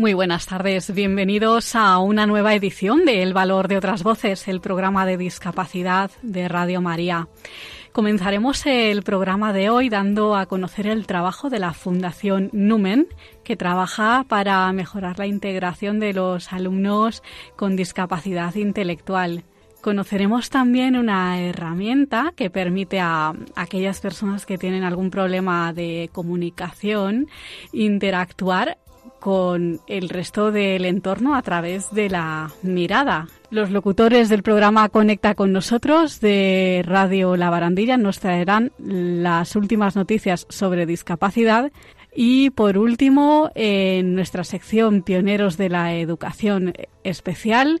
Muy buenas tardes, bienvenidos a una nueva edición de El Valor de otras Voces, el programa de discapacidad de Radio María. Comenzaremos el programa de hoy dando a conocer el trabajo de la Fundación Numen, que trabaja para mejorar la integración de los alumnos con discapacidad intelectual. Conoceremos también una herramienta que permite a aquellas personas que tienen algún problema de comunicación interactuar con el resto del entorno a través de la mirada. Los locutores del programa Conecta con nosotros de Radio La Barandilla nos traerán las últimas noticias sobre discapacidad y por último, en nuestra sección Pioneros de la Educación Especial,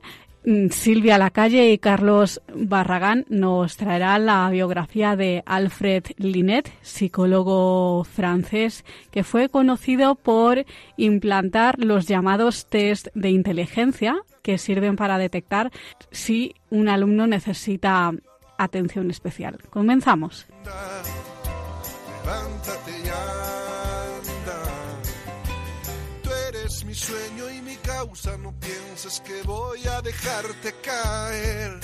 Silvia Lacalle y Carlos Barragán nos traerá la biografía de Alfred Linet, psicólogo francés que fue conocido por implantar los llamados test de inteligencia que sirven para detectar si un alumno necesita atención especial. Comenzamos mi no pienses que voy a dejarte caer.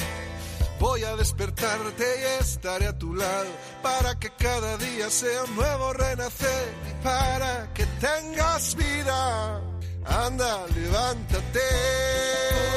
Voy a despertarte y estaré a tu lado para que cada día sea nuevo renacer y para que tengas vida. Anda, levántate.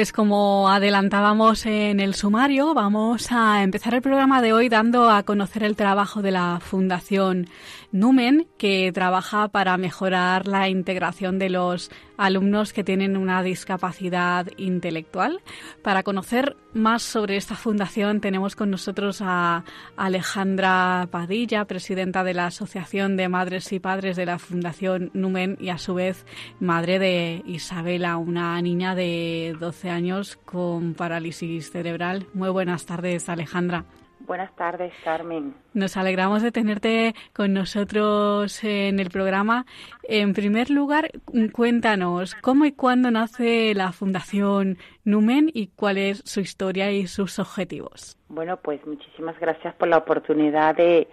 Pues como adelantábamos en el sumario, vamos a empezar el programa de hoy dando a conocer el trabajo de la Fundación Numen, que trabaja para mejorar la integración de los alumnos que tienen una discapacidad intelectual. Para conocer más sobre esta fundación tenemos con nosotros a Alejandra Padilla, presidenta de la Asociación de Madres y Padres de la Fundación Numen y a su vez madre de Isabela, una niña de 12 años con parálisis cerebral. Muy buenas tardes, Alejandra. Buenas tardes, Carmen. Nos alegramos de tenerte con nosotros en el programa. En primer lugar, cuéntanos cómo y cuándo nace la Fundación Numen y cuál es su historia y sus objetivos. Bueno, pues muchísimas gracias por la oportunidad de,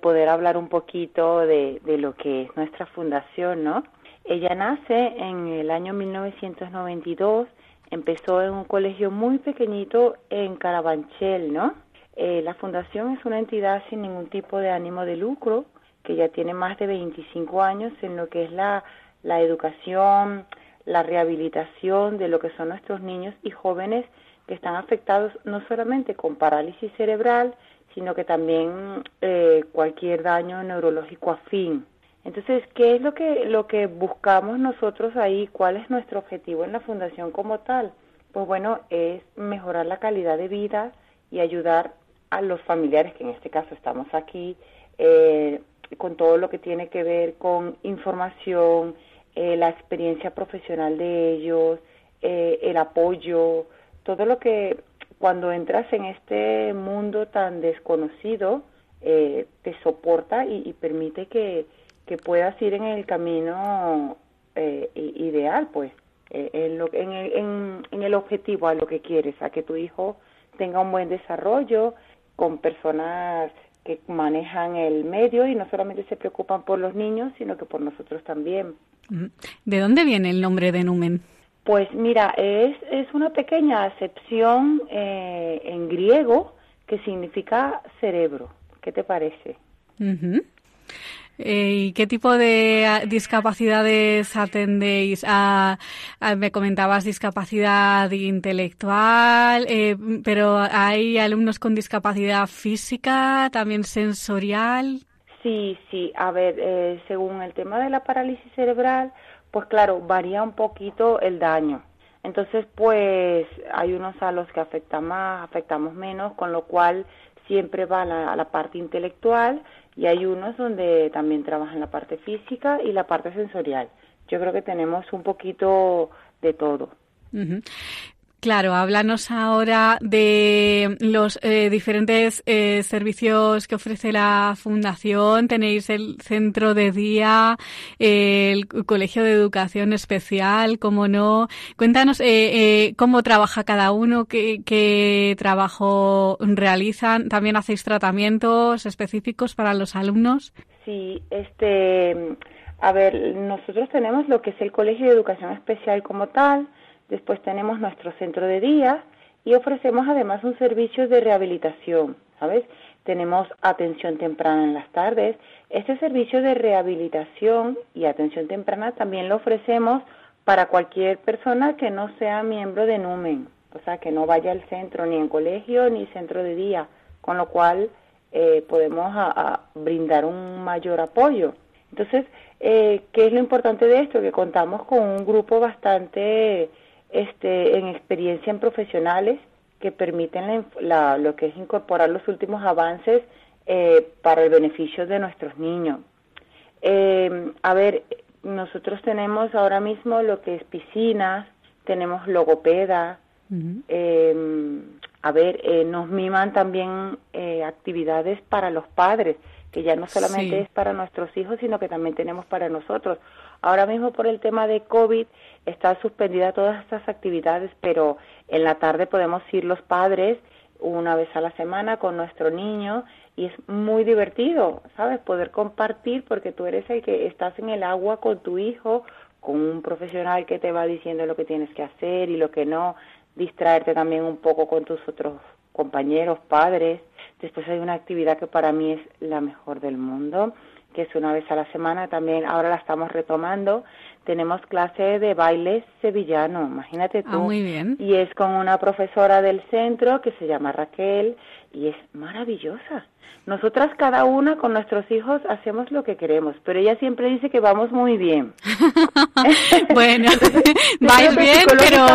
poder hablar un poquito de, de lo que es nuestra fundación, ¿no? Ella nace en el año 1992, empezó en un colegio muy pequeñito en Carabanchel, ¿no? Eh, la fundación es una entidad sin ningún tipo de ánimo de lucro, que ya tiene más de 25 años en lo que es la, la educación, la rehabilitación de lo que son nuestros niños y jóvenes que están afectados no solamente con parálisis cerebral, sino que también eh, cualquier daño neurológico afín. Entonces, ¿qué es lo que, lo que buscamos nosotros ahí? ¿Cuál es nuestro objetivo en la fundación como tal? Pues bueno, es mejorar la calidad de vida y ayudar a los familiares, que en este caso estamos aquí, eh, con todo lo que tiene que ver con información, eh, la experiencia profesional de ellos, eh, el apoyo, todo lo que cuando entras en este mundo tan desconocido te soporta y, permite que, que, puedas ir en el camino ideal, pues, en, lo, en, en, en el objetivo a lo que quieres, a que tu hijo tenga un buen desarrollo, con personas que manejan el medio y no solamente se preocupan por los niños, sino que por nosotros también. ¿De dónde viene el nombre de Numen? Pues mira, es, es una pequeña acepción eh, en griego que significa cerebro. ¿Qué te parece? Eh, ¿Y qué tipo de ah, discapacidades atendéis? Ah, ah, me comentabas discapacidad intelectual, eh, pero ¿hay alumnos con discapacidad física, también sensorial? Sí, sí. A ver, eh, según el tema de la parálisis cerebral, pues claro, varía un poquito el daño. Entonces, pues hay unos a los que afecta más, afectamos menos, con lo cual siempre va a la, parte intelectual y hay unos donde también trabajan la parte física y la parte sensorial. Yo creo que tenemos un poquito de todo. Claro, háblanos ahora de los eh, diferentes eh, servicios que ofrece la Fundación. Tenéis el centro de día, el Colegio de Educación Especial, cómo no. Cuéntanos eh, cómo trabaja cada uno, qué, qué trabajo realizan. ¿También hacéis tratamientos específicos para los alumnos? Sí, este, a ver, nosotros tenemos lo que es el Colegio de Educación Especial como tal Después tenemos nuestro centro de día y ofrecemos además un servicio de rehabilitación, ¿sabes? Tenemos atención temprana en las tardes. Este servicio de rehabilitación y atención temprana también lo ofrecemos para cualquier persona que no sea miembro de NUMEN, o sea, que no vaya al centro ni en colegio ni centro de día, con lo cual eh, podemos brindar un mayor apoyo. Entonces, eh, ¿qué es lo importante de esto? Que contamos con un grupo bastante este, en experiencia en profesionales que permiten lo que es incorporar los últimos avances eh, para el beneficio de nuestros niños. Eh, a ver, nosotros tenemos ahora mismo lo que es piscinas, tenemos logopeda, eh, a ver, nos miman también actividades para los padres, que ya no solamente es para nuestros hijos, sino que también tenemos para nosotros. Ahora mismo por el tema de COVID está suspendida todas estas actividades, pero en la tarde podemos ir los padres una vez a la semana con nuestro niño y es muy divertido, ¿sabes? Poder compartir porque tú eres el que estás en el agua con tu hijo, con un profesional que te va diciendo lo que tienes que hacer y lo que no, distraerte también un poco con tus otros compañeros, padres. Después hay una actividad que para mí es la mejor del mundo, que es una vez a la semana, también ahora la estamos retomando. Tenemos clase de baile sevillano, imagínate ah, tú. muy bien. Y es con una profesora del centro que se llama Raquel y es maravillosa. Nosotras cada una con nuestros hijos hacemos lo que queremos, pero ella siempre dice que vamos muy bien. bueno, vais bien, pero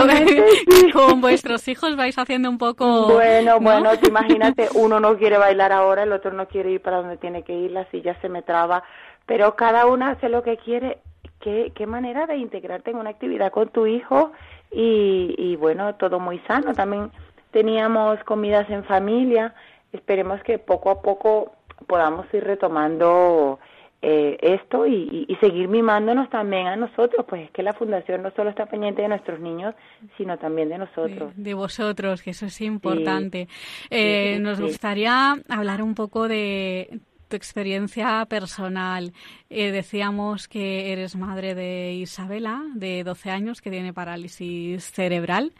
con vuestros hijos vais haciendo un poco... Bueno, bueno, imagínate, uno no quiere bailar ahora, el otro no quiere ir para donde tiene que ir, la silla se me traba, pero cada una hace lo que quiere. ¿Qué, qué manera de integrarte en una actividad con tu hijo y, y bueno, todo muy sano. También teníamos comidas en familia, esperemos que poco a poco podamos ir retomando eh, esto y, seguir mimándonos también a nosotros, pues es que la fundación no solo está pendiente de nuestros niños, sino también de nosotros. De, vosotros, que eso es importante. Eh, nos gustaría hablar un poco de tu experiencia personal. Eh, decíamos que eres madre de Isabela, de 12 años, que tiene parálisis cerebral.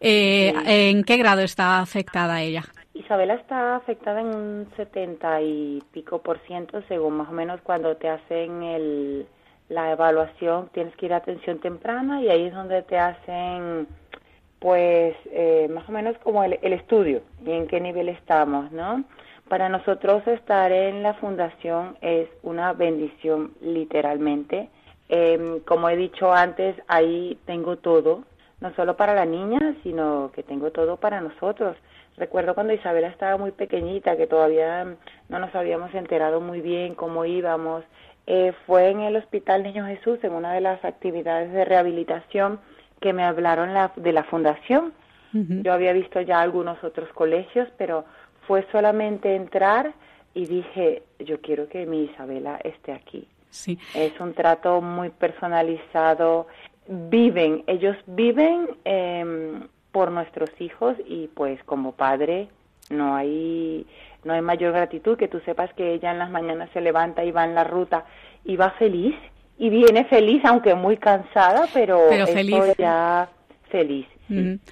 ¿En qué grado está afectada ella? Isabela está afectada en un 70 y pico por ciento, según más o menos cuando te hacen el, la evaluación, tienes que ir a atención temprana y ahí es donde te hacen, pues, eh, más o menos como el, el estudio y en qué nivel estamos, ¿no? Para nosotros estar en la fundación es una bendición, literalmente. Em, como he dicho antes, ahí tengo todo, no solo para la niña, sino que tengo todo para nosotros. Recuerdo cuando Isabela estaba muy pequeñita, que todavía no nos habíamos enterado muy bien cómo íbamos. Eh, fue en el Hospital Niño Jesús, en una de las actividades de rehabilitación, que me hablaron la, de la fundación. Yo había visto ya algunos otros colegios, pero fue solamente entrar y dije, yo quiero que mi Isabela esté aquí. Sí. Es un trato muy personalizado. Viven, ellos viven eh, por nuestros hijos y pues como padre no hay no hay mayor gratitud que tú sepas que ella en las mañanas se levanta y va en la ruta y va feliz y viene feliz aunque muy cansada pero, pero feliz. ya feliz.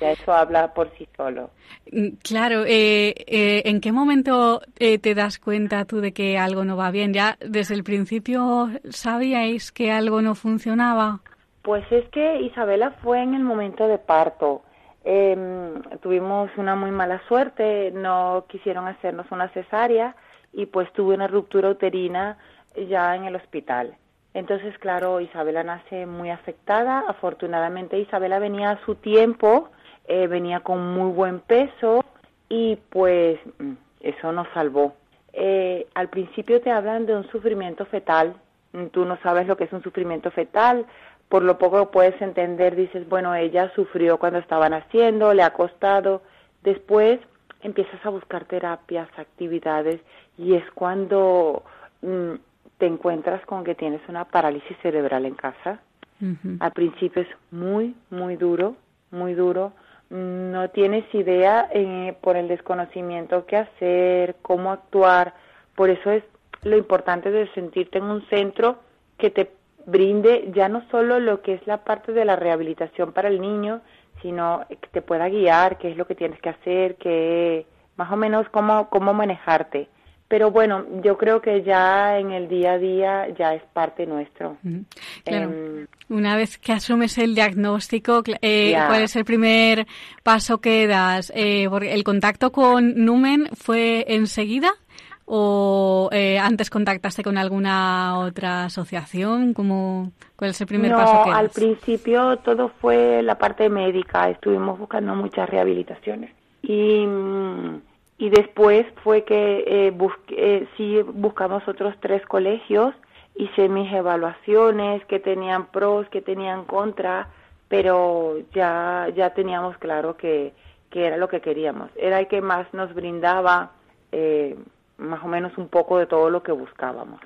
Ya eso habla por sí solo. Mm, claro, eh, eh, ¿en qué momento eh, te das cuenta tú de que algo no va bien? ¿Ya desde el principio sabíais que algo no funcionaba? Pues es que Isabela fue en el momento de parto. Em, tuvimos una muy mala suerte, no quisieron hacernos una cesárea y pues tuve una ruptura uterina ya en el hospital. Entonces, claro, Isabela nace muy afectada. Afortunadamente, Isabela venía a su tiempo, eh, venía con muy buen peso y pues mm, eso nos salvó. Eh, al principio te hablan de un sufrimiento fetal. Tú no sabes lo que es un sufrimiento fetal. Por lo poco puedes entender, dices, bueno, ella sufrió cuando estaban haciendo, le ha costado. Después empiezas a buscar terapias, actividades y es cuando mm, te encuentras con que tienes una parálisis cerebral en casa. Al principio es muy, muy duro, muy duro. No tienes idea eh, por el desconocimiento qué hacer, cómo actuar. Por eso es lo importante de sentirte en un centro que te brinde ya no solo lo que es la parte de la rehabilitación para el niño, sino que te pueda guiar, qué es lo que tienes que hacer, qué, más o menos cómo, cómo manejarte. Pero bueno, yo creo que ya en el día a día ya es parte nuestro. Claro. Em, Una vez que asumes el diagnóstico, eh, ¿cuál es el primer paso que das? Eh, ¿El contacto con Numen fue enseguida? ¿O eh, antes contactaste con alguna otra asociación? ¿Cómo, ¿Cuál es el primer paso que das? al principio todo fue la parte médica. Estuvimos buscando muchas rehabilitaciones. Y mm, y después fue que eh, eh, sí buscamos otros tres colegios, hice mis evaluaciones, que tenían pros, que tenían contra, pero ya, ya teníamos claro que, que era lo que queríamos, era el que más nos brindaba eh, más o menos un poco de todo lo que buscábamos.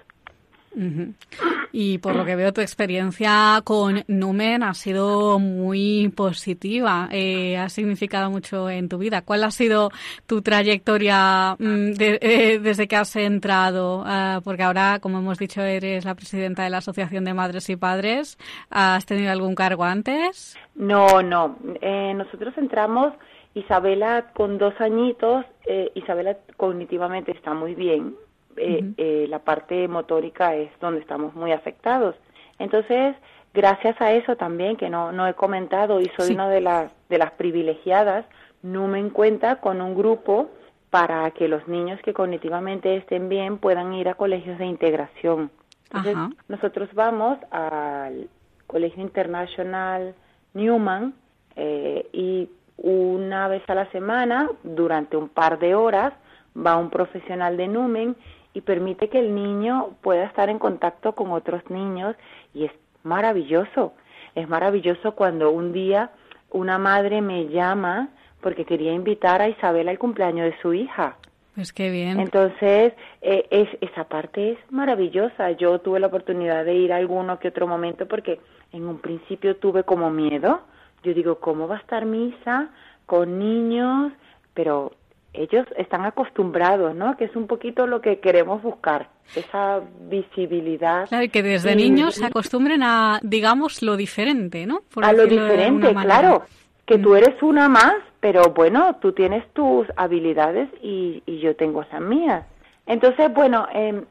Y por lo que veo, tu experiencia con Numen ha sido muy positiva, eh, ha significado mucho en tu vida. ¿Cuál ha sido tu trayectoria mm, eh, desde que has entrado? Ah, porque ahora, como hemos dicho, eres la presidenta de la Asociación de Madres y Padres. ¿Has tenido algún cargo antes? No, no. Eh, nosotros entramos, Isabela con dos añitos, Isabela cognitivamente está muy bien eh, eh, la parte motórica es donde estamos muy afectados. Entonces, gracias a eso también, que no, no he comentado y soy una de las, de las privilegiadas, no me cuenta con un grupo para que los niños que cognitivamente estén bien puedan ir a colegios de integración. Entonces, nosotros vamos al Colegio Internacional Newman eh, y una vez a la semana, durante un par de horas, va un profesional de Numen y permite que el niño pueda estar en contacto con otros niños y es maravilloso. Es maravilloso cuando un día una madre me llama porque quería invitar a Isabel al cumpleaños de su hija. Pues qué bien. Entonces, eh, es, esa parte es maravillosa. Yo tuve la oportunidad de ir a alguno que otro momento porque en un principio tuve como miedo. Yo digo, ¿cómo va a estar misa con niños? Pero ellos están acostumbrados, ¿no? Que es un poquito lo que queremos buscar, esa visibilidad. Claro, que desde niños se acostumbren a, digamos, lo diferente, ¿no? a lo diferente, claro. Que tú mm. eres una más, pero bueno, tú tienes tus habilidades y, y yo tengo esas mías. Entonces, bueno, eh,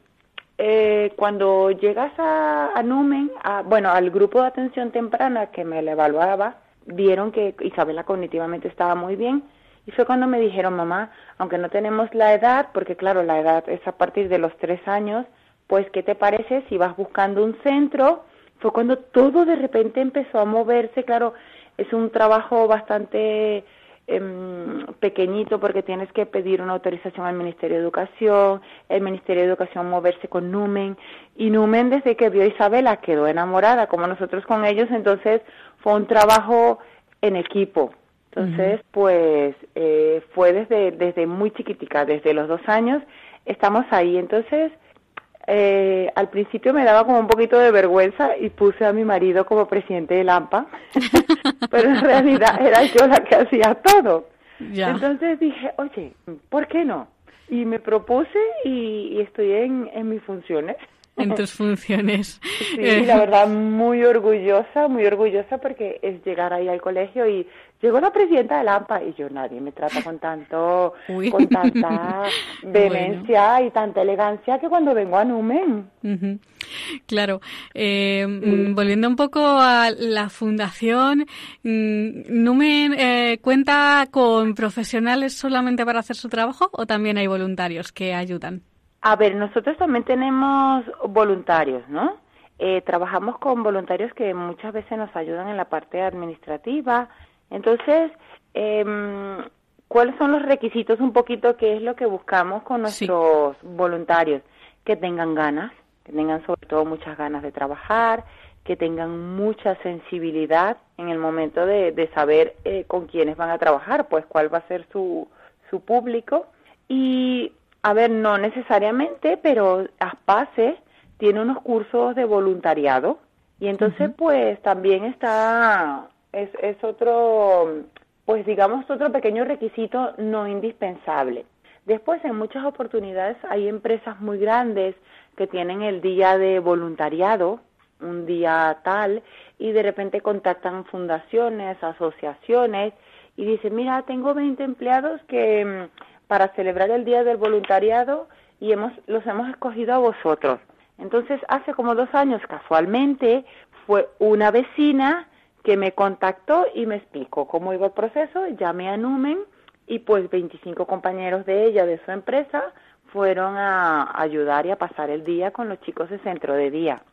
eh, cuando llegas a, a Numen, a, bueno, al grupo de atención temprana que me evaluaba, vieron que Isabela cognitivamente estaba muy bien, y fue cuando me dijeron, mamá, aunque no tenemos la edad, porque claro, la edad es a partir de los tres años, pues, ¿qué te parece si vas buscando un centro? Fue cuando todo de repente empezó a moverse, claro, es un trabajo bastante em, pequeñito porque tienes que pedir una autorización al Ministerio de Educación, el Ministerio de Educación moverse con Numen, y Numen desde que vio a Isabela quedó enamorada, como nosotros con ellos, entonces fue un trabajo en equipo, entonces, pues eh, fue desde, desde muy chiquitica, desde los dos años, estamos ahí. Entonces, eh, al principio me daba como un poquito de vergüenza y puse a mi marido como presidente de Lampa, pero en realidad era yo la que hacía todo. Entonces dije, oye, ¿por qué no? Y me propuse y, estoy en, en mis funciones. en tus funciones. Sí, la verdad, muy orgullosa, muy orgullosa porque es llegar ahí al colegio y llegó la presidenta de AMPA y yo nadie me trata con tanto, con tanta vehemencia y tanta elegancia que cuando vengo a Numen. Claro. Eh, mm, volviendo un poco a la fundación, mm, ¿Numen eh, cuenta con profesionales solamente para hacer su trabajo o también hay voluntarios que ayudan? A ver, nosotros también tenemos voluntarios, ¿no? Eh, trabajamos con voluntarios que muchas veces nos ayudan en la parte administrativa. Entonces, eh, ¿cuáles son los requisitos un poquito? ¿Qué es lo que buscamos con nuestros voluntarios? Que tengan ganas, que tengan sobre todo muchas ganas de trabajar, que tengan mucha sensibilidad en el momento de, de saber eh, con quiénes van a trabajar, pues cuál va a ser su, su público. Y a ver, no necesariamente, pero ASPACE tiene unos cursos de voluntariado y entonces pues también está, es, es otro, pues digamos otro pequeño requisito no indispensable. Después en muchas oportunidades hay empresas muy grandes que tienen el día de voluntariado, un día tal, y de repente contactan fundaciones, asociaciones y dicen, mira, tengo 20 empleados que para celebrar el Día del Voluntariado y hemos, los hemos escogido a vosotros. Entonces, hace como dos años, casualmente, fue una vecina que me contactó y me explicó cómo iba el proceso, llamé a Numen y pues 25 compañeros de ella, de su empresa, fueron a ayudar y a pasar el día con los chicos de centro de día.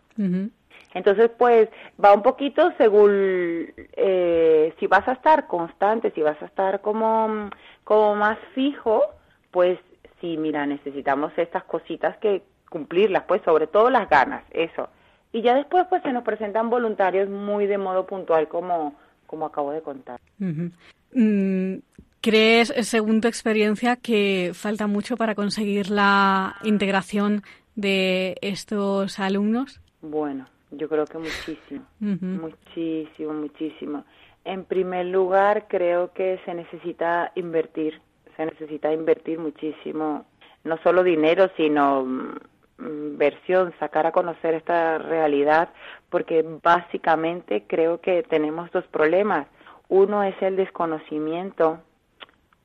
Entonces, pues va un poquito según eh, si vas a estar constante, si vas a estar como como más fijo, pues sí, mira, necesitamos estas cositas que cumplirlas, pues sobre todo las ganas, eso. Y ya después pues se nos presentan voluntarios muy de modo puntual como, como acabo de contar. Mm, ¿Crees, según tu experiencia, que falta mucho para conseguir la integración de estos alumnos? Bueno, yo creo que muchísimo, muchísimo, muchísimo. En primer lugar, creo que se necesita invertir, se necesita invertir muchísimo, no solo dinero, sino mm, versión, sacar a conocer esta realidad, porque básicamente creo que tenemos dos problemas. Uno es el desconocimiento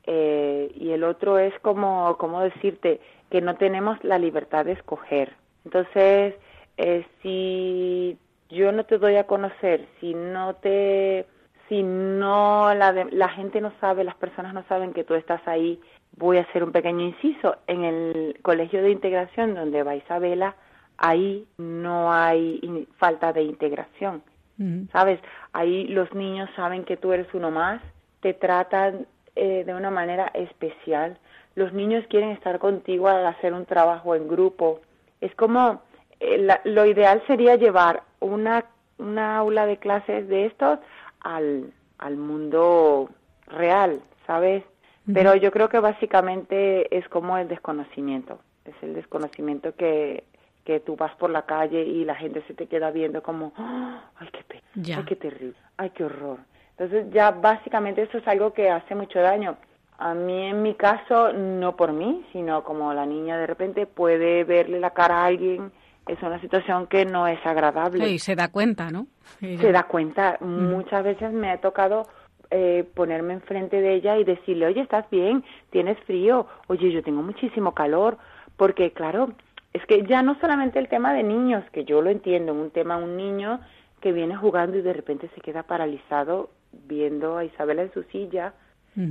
eh, y el otro es como, como decirte, que no tenemos la libertad de escoger. Entonces, eh, si yo no te doy a conocer, si no te si no la, la gente no sabe, las personas no saben que tú estás ahí, voy a hacer un pequeño inciso. En el colegio de integración donde va Isabela, ahí no hay falta de integración. ¿Sabes? Ahí los niños saben que tú eres uno más, te tratan eh, de una manera especial. Los niños quieren estar contigo al hacer un trabajo en grupo. Es como, eh, lo ideal sería llevar una, una aula de clases de estos al, al mundo real, ¿sabes? Pero yo creo que básicamente es como el desconocimiento, es el desconocimiento que, que tú vas por la calle y la gente se te queda viendo como, ¡Ah! ay, qué pena, ay, qué terrible, ay, qué horror. Entonces ya básicamente eso es algo que hace mucho daño. A mí en mi caso, no por mí, sino como la niña de repente puede verle la cara a alguien es una situación que no es agradable. y se da cuenta, ¿no? Se da cuenta. Muchas veces me ha tocado eh, ponerme enfrente de ella y decirle, oye, ¿estás bien? ¿Tienes frío? Oye, yo tengo muchísimo calor. Porque, claro, es que ya no solamente el tema de niños, que yo lo entiendo, un tema, un niño que viene jugando y de repente se queda paralizado viendo a Isabela en su silla,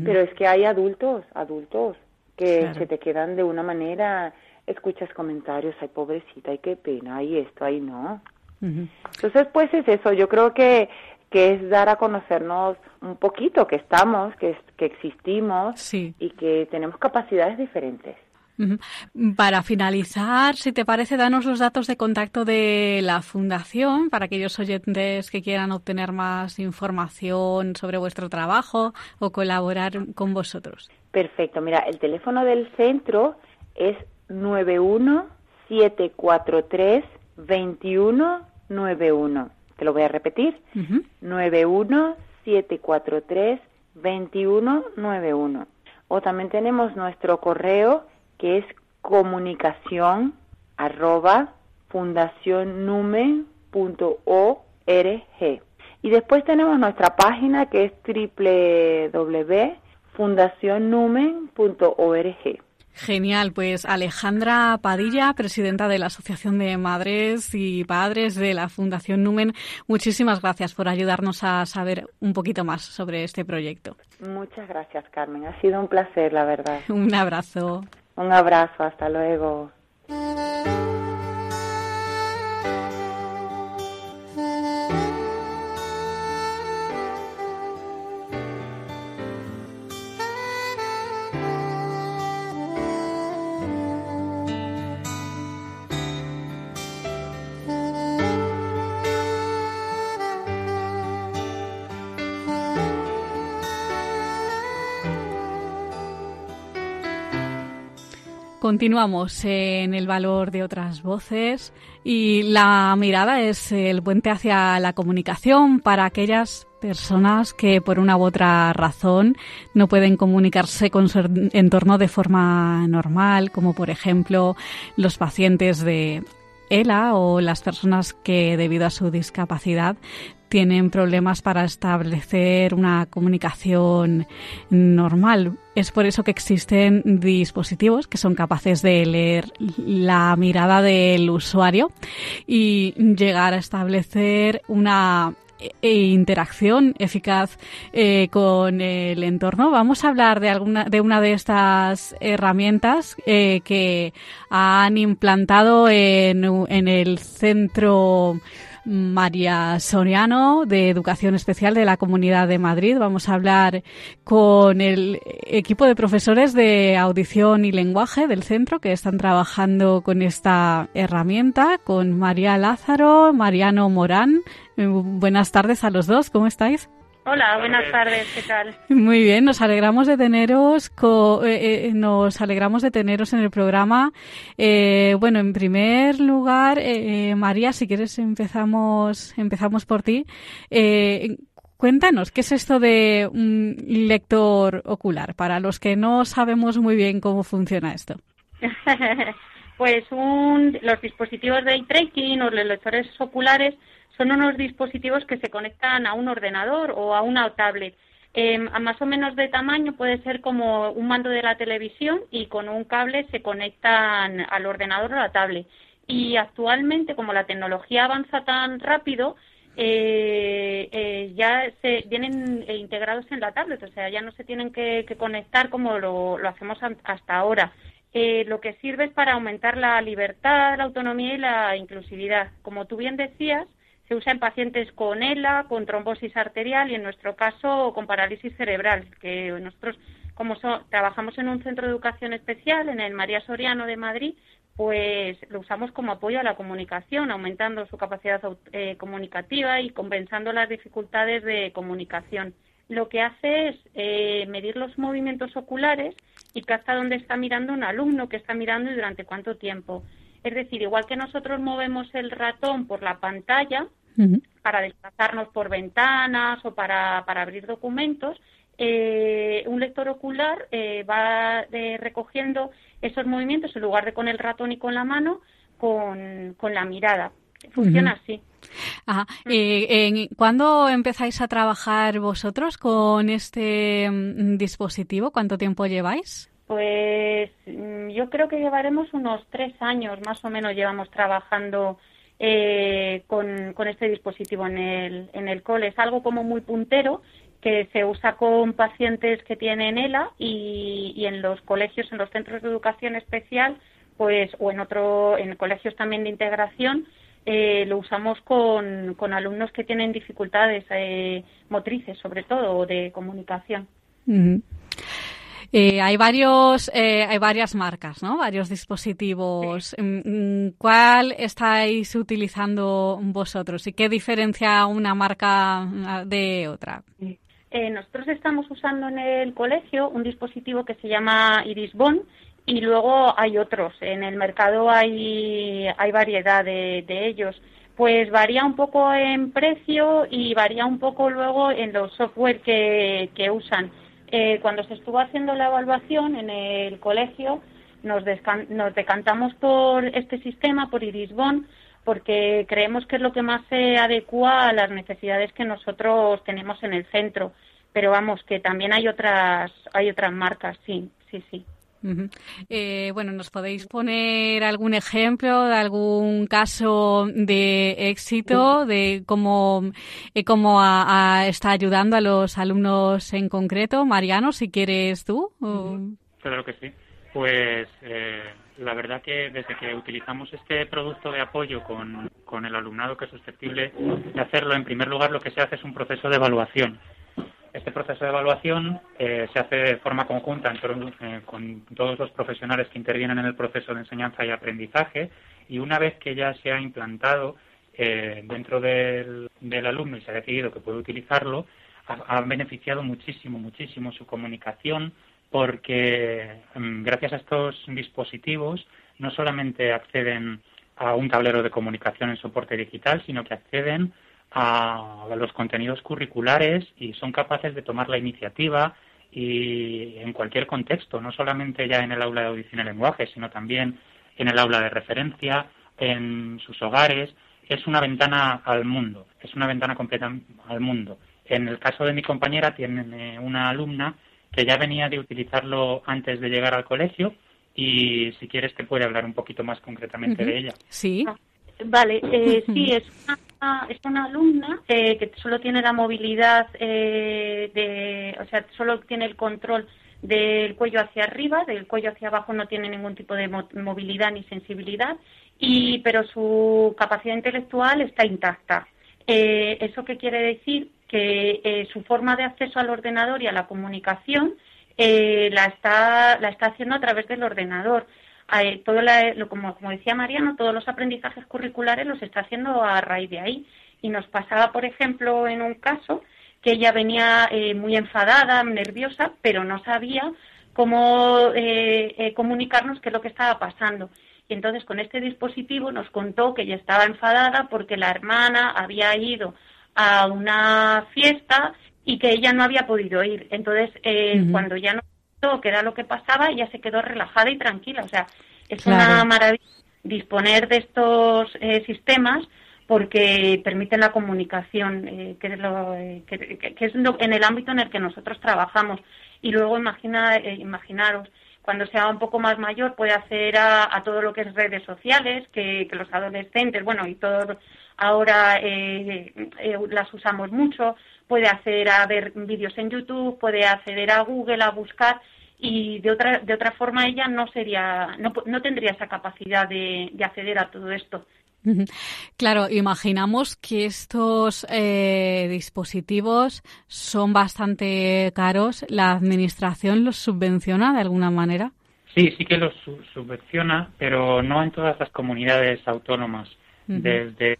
pero es que hay adultos, adultos, que se te quedan de una manera escuchas comentarios, ay pobrecita, ay qué pena, ay esto, ay no. Entonces, pues es eso, yo creo que, que es dar a conocernos un poquito que estamos, que, que existimos y que tenemos capacidades diferentes. Para finalizar, si te parece, danos los datos de contacto de la Fundación para aquellos oyentes que quieran obtener más información sobre vuestro trabajo o colaborar con vosotros. Perfecto. Mira, el teléfono del centro es 917432191. Te lo voy a repetir. Uh 917432191. O también tenemos nuestro correo que es comunicación arroba fundacionnumen.org. Y después tenemos nuestra página que es www.fundacionnumen.org. Genial, pues Alejandra Padilla, presidenta de la Asociación de Madres y Padres de la Fundación Numen, muchísimas gracias por ayudarnos a saber un poquito más sobre este proyecto. Muchas gracias, Carmen. Ha sido un placer, la verdad. Un abrazo. Un abrazo, hasta luego. Continuamos en el valor de otras voces y la mirada es el puente hacia la comunicación para aquellas personas que por una u otra razón no pueden comunicarse con su entorno de forma normal, como por ejemplo los pacientes de ELA o las personas que debido a su discapacidad tienen problemas para establecer una comunicación normal. Es por eso que existen dispositivos que son capaces de leer la mirada del usuario y llegar a establecer una e interacción eficaz eh, con el entorno. Vamos a hablar de alguna de una de estas herramientas eh, que han implantado en, en el centro María Soriano, de Educación Especial de la Comunidad de Madrid. Vamos a hablar con el equipo de profesores de audición y lenguaje del centro que están trabajando con esta herramienta, con María Lázaro, Mariano Morán. Eh, buenas tardes a los dos, ¿cómo estáis? Hola, buenas tardes, ¿qué tal? Muy bien, nos alegramos de teneros, eh, eh, nos alegramos de teneros en el programa. Eh, bueno, en primer lugar, María, si quieres empezamos, empezamos por ti. Cuéntanos, ¿qué es esto de un lector ocular? Para los que no sabemos muy bien cómo funciona esto. pues un, los dispositivos de eye tracking o los lectores oculares son unos dispositivos que se conectan a un ordenador o a una tablet. A más o menos de tamaño puede ser como un mando de la televisión y con un cable se conectan al ordenador o a la tablet. Y actualmente, como la tecnología avanza tan rápido, eh, eh, ya se vienen eh, integrados en la tablet, o sea, ya no se tienen que, conectar como lo, lo hacemos hasta ahora. lo que sirve es para aumentar la libertad, la autonomía y la inclusividad. Como tú bien decías, se usa en pacientes con ELA, con trombosis arterial y en nuestro caso con parálisis cerebral, que nosotros como trabajamos en un centro de educación especial, en el María Soriano de Madrid, pues lo usamos como apoyo a la comunicación, aumentando su capacidad eh, comunicativa y compensando las dificultades de comunicación. Lo que hace es eh, medir los movimientos oculares y hasta dónde está mirando un alumno, que está mirando y durante cuánto tiempo. Es decir, igual que nosotros movemos el ratón por la pantalla, para desplazarnos por ventanas o para, abrir documentos, eh, un lector ocular eh, va recogiendo esos movimientos en lugar de con el ratón y con la mano, con, la mirada. Funciona así. Eh, ¿Cuándo empezáis a trabajar vosotros con este mm, dispositivo? ¿Cuánto tiempo lleváis? Pues mm, yo creo que llevaremos unos tres años más o menos llevamos trabajando eh, con, este dispositivo en el, en el cole. Es algo como muy puntero que se usa con pacientes que tienen ELA y, en los colegios, en los centros de educación especial, pues o en otro, en colegios también de integración, eh, lo usamos con, con, alumnos que tienen dificultades eh, motrices, sobre todo, o de comunicación. Eh, hay varios, eh, hay varias marcas, ¿no? Varios dispositivos. Mm, mm, ¿Cuál estáis utilizando vosotros y qué diferencia una marca mm, de otra? Eh, nosotros estamos usando en el colegio un dispositivo que se llama Irisbon y luego hay otros. En el mercado hay, hay variedad de, ellos. Pues varía un poco en precio y varía un poco luego en los software que, que usan. Eh, cuando se estuvo haciendo la evaluación en el colegio, nos, nos decantamos por este sistema, por Irisbon, porque creemos que es lo que más se adecua a las necesidades que nosotros tenemos en el centro. Pero vamos, que también hay otras, hay otras marcas, sí, sí, sí. Eh, bueno, ¿nos podéis poner algún ejemplo de algún caso de éxito, de cómo, eh, cómo está ayudando a los alumnos en concreto? Mariano, si quieres tú. Claro que sí. Pues eh, la verdad que desde que utilizamos este producto de apoyo con, con el alumnado que es susceptible de hacerlo, en primer lugar lo que se hace es un proceso de evaluación. Este proceso de evaluación eh, se hace de forma conjunta eh, con todos los profesionales que intervienen en el proceso de enseñanza y aprendizaje y una vez que ya se ha implantado eh, dentro del, del, alumno y se ha decidido que puede utilizarlo, ha, ha beneficiado muchísimo, muchísimo su comunicación, porque mm, gracias a estos dispositivos no solamente acceden a un tablero de comunicación en soporte digital, sino que acceden a los contenidos curriculares y son capaces de tomar la iniciativa y en cualquier contexto, no solamente ya en el aula de audición y lenguaje, sino también en el aula de referencia, en sus hogares. Es una ventana al mundo, es una ventana completa al mundo. En el caso de mi compañera, tiene una alumna que ya venía de utilizarlo antes de llegar al colegio y si quieres te puede hablar un poquito más concretamente de ella. Sí. Vale, eh, sí, es una, es una alumna eh, que solo tiene la movilidad, eh, de, o sea, solo tiene el control del cuello hacia arriba, del cuello hacia abajo no tiene ningún tipo de movilidad ni sensibilidad, y pero su capacidad intelectual está intacta. Eh, ¿Eso qué quiere decir? que eh, su forma de acceso al ordenador y a la comunicación eh, la, está, la está haciendo a través del ordenador. Eh, todo lo, como, como decía Mariano, todos los aprendizajes curriculares los está haciendo a raíz de ahí. Y nos pasaba, por ejemplo, en un caso que ella venía muy enfadada, nerviosa, pero no sabía cómo comunicarnos qué es lo que estaba pasando. Y entonces con este dispositivo nos contó que ella estaba enfadada porque la hermana había ido a una fiesta y que ella no había podido ir. Entonces, eh, cuando ya no pudo, que era lo que pasaba, ella se quedó relajada y tranquila. O sea, es una maravilla disponer de estos eh, sistemas porque permiten la comunicación, eh, que, es lo, que, es en el ámbito en el que nosotros trabajamos. Y luego imagina, imaginaros, cuando sea un poco más mayor puede hacer a, a todo lo que es redes sociales, que, que los adolescentes, bueno, y todos ahora eh, eh, las usamos mucho, puede hacer a ver vídeos en YouTube, puede acceder a Google a buscar y de otra de otra forma ella no sería no, no tendría esa capacidad de, de, acceder a todo esto. Claro, imaginamos que estos eh, dispositivos son bastante caros. ¿La administración los subvenciona de alguna manera? Sí, sí que los subvenciona, pero no en todas las comunidades autónomas. Desde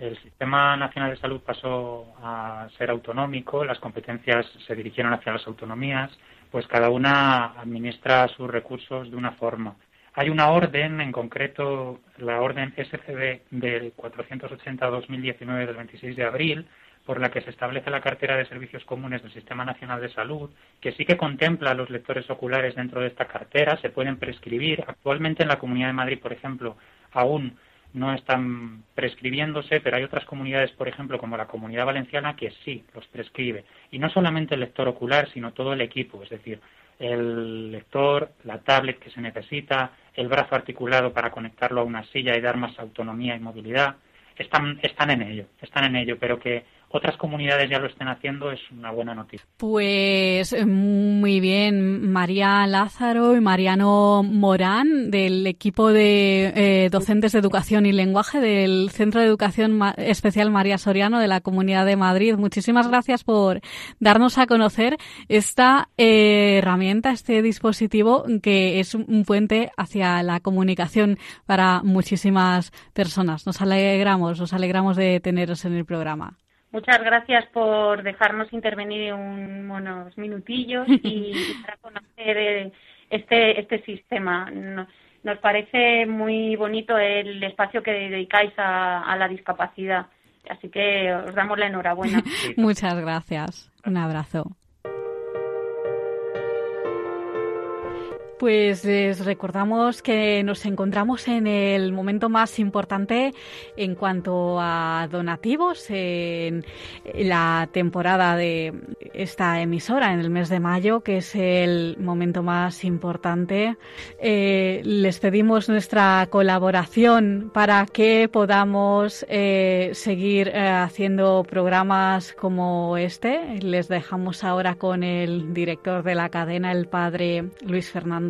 el Sistema Nacional de Salud pasó a ser autonómico, las competencias se dirigieron hacia las autonomías, pues cada una administra sus recursos de una forma. Hay una orden, en concreto la orden SCD del 480-2019 del 26 de abril, por la que se establece la cartera de servicios comunes del Sistema Nacional de Salud, que sí que contempla los lectores oculares dentro de esta cartera, se pueden prescribir. Actualmente en la Comunidad de Madrid, por ejemplo, aún no están prescribiéndose, pero hay otras comunidades, por ejemplo, como la Comunidad Valenciana, que sí los prescribe. Y no solamente el lector ocular, sino todo el equipo, es decir, el lector, la tablet que se necesita, el brazo articulado para conectarlo a una silla y dar más autonomía y movilidad. Están, están en ello, están en ello, pero que otras comunidades ya lo estén haciendo es una buena noticia. Pues muy bien, María Lázaro y Mariano Morán del equipo de eh, docentes de educación y lenguaje del Centro de Educación Especial María Soriano de la Comunidad de Madrid. Muchísimas gracias por darnos a conocer esta eh, herramienta, este dispositivo que es un puente hacia la comunicación para muchísimas personas. Nos alegramos, nos alegramos de teneros en el programa. Muchas gracias por dejarnos intervenir unos minutillos y para conocer eh, este, este sistema. Nos parece muy bonito el espacio que dedicáis a, la discapacidad. Así que os damos la enhorabuena. Muchas gracias. Un abrazo. Pues les recordamos que nos encontramos en el momento más importante en cuanto a donativos en la temporada de esta emisora, en el mes de mayo, que es el momento más importante. Eh, les pedimos nuestra colaboración para que podamos eh, seguir eh, haciendo programas como este. Les dejamos ahora con el director de la cadena, el padre Luis Fernando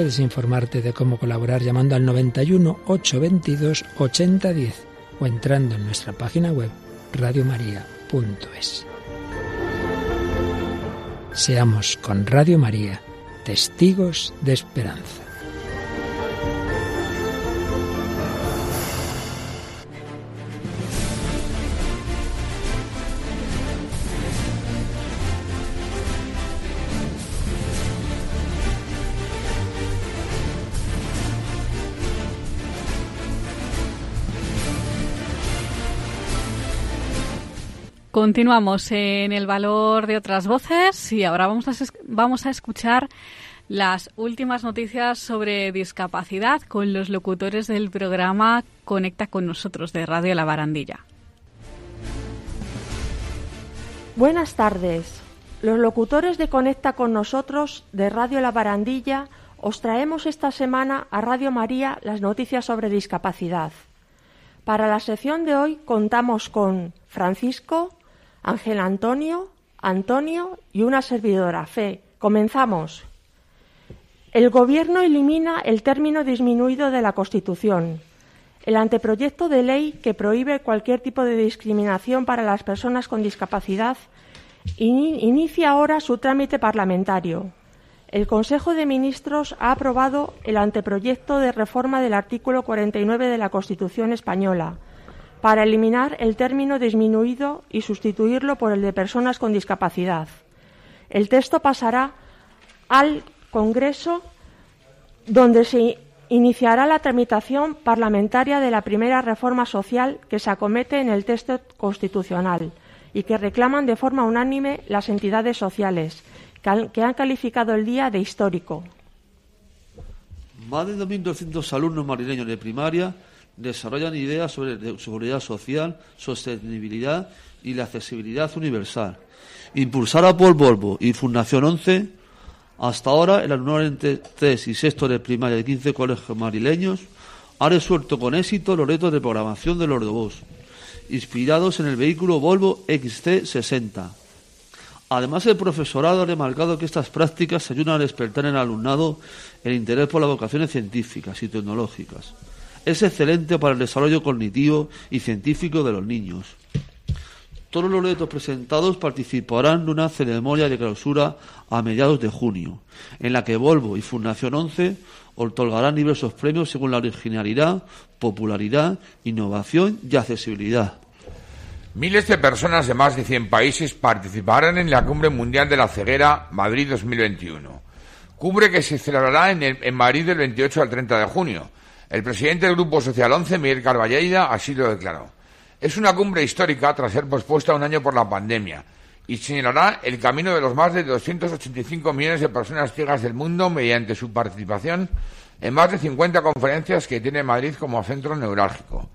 Puedes informarte de cómo colaborar llamando al 91 822 8010 o entrando en nuestra página web radiomaria.es. Seamos con Radio María testigos de esperanza. Continuamos en el valor de otras voces y ahora vamos a, vamos a escuchar las últimas noticias sobre discapacidad con los locutores del programa Conecta con nosotros de Radio La Barandilla. Buenas tardes. Los locutores de Conecta con nosotros de Radio La Barandilla os traemos esta semana a Radio María las noticias sobre discapacidad. Para la sección de hoy contamos con Francisco, Ángel Antonio, Antonio y una servidora, Fe. Comenzamos. El Gobierno elimina el término disminuido de la Constitución. El anteproyecto de ley que prohíbe cualquier tipo de discriminación para las personas con discapacidad inicia ahora su trámite parlamentario. El Consejo de Ministros ha aprobado el anteproyecto de reforma del artículo 49 de la Constitución española para eliminar el término disminuido y sustituirlo por el de personas con discapacidad. El texto pasará al Congreso, donde se iniciará la tramitación parlamentaria de la primera reforma social que se acomete en el texto constitucional y que reclaman de forma unánime las entidades sociales, que han calificado el día de histórico. Más de 2.200 alumnos marileños de primaria desarrollan ideas sobre seguridad social, sostenibilidad y la accesibilidad universal. Impulsada por Volvo y Fundación 11, hasta ahora el alumnado entre 3 y 6 de primaria de 15 colegios marileños ha resuelto con éxito los retos de programación del Ordobús, inspirados en el vehículo Volvo XC60. Además, el profesorado ha remarcado que estas prácticas ayudan a despertar en el alumnado el interés por las vocaciones científicas y tecnológicas es excelente para el desarrollo cognitivo y científico de los niños. Todos los retos presentados participarán de una ceremonia de clausura a mediados de junio, en la que Volvo y Fundación 11 otorgarán diversos premios según la originalidad, popularidad, innovación y accesibilidad. Miles de personas de más de 100 países participarán en la Cumbre Mundial de la Ceguera Madrid 2021. Cumbre que se celebrará en, en Madrid del 28 al 30 de junio El presidente del Grupo Social 11, Miguel Carballeida, así lo declaró. Es una cumbre histórica tras ser pospuesta un año por la pandemia y señalará el camino de los más de 285 millones de personas ciegas del mundo mediante su participación en más de 50 conferencias que tiene Madrid como centro neurálgico.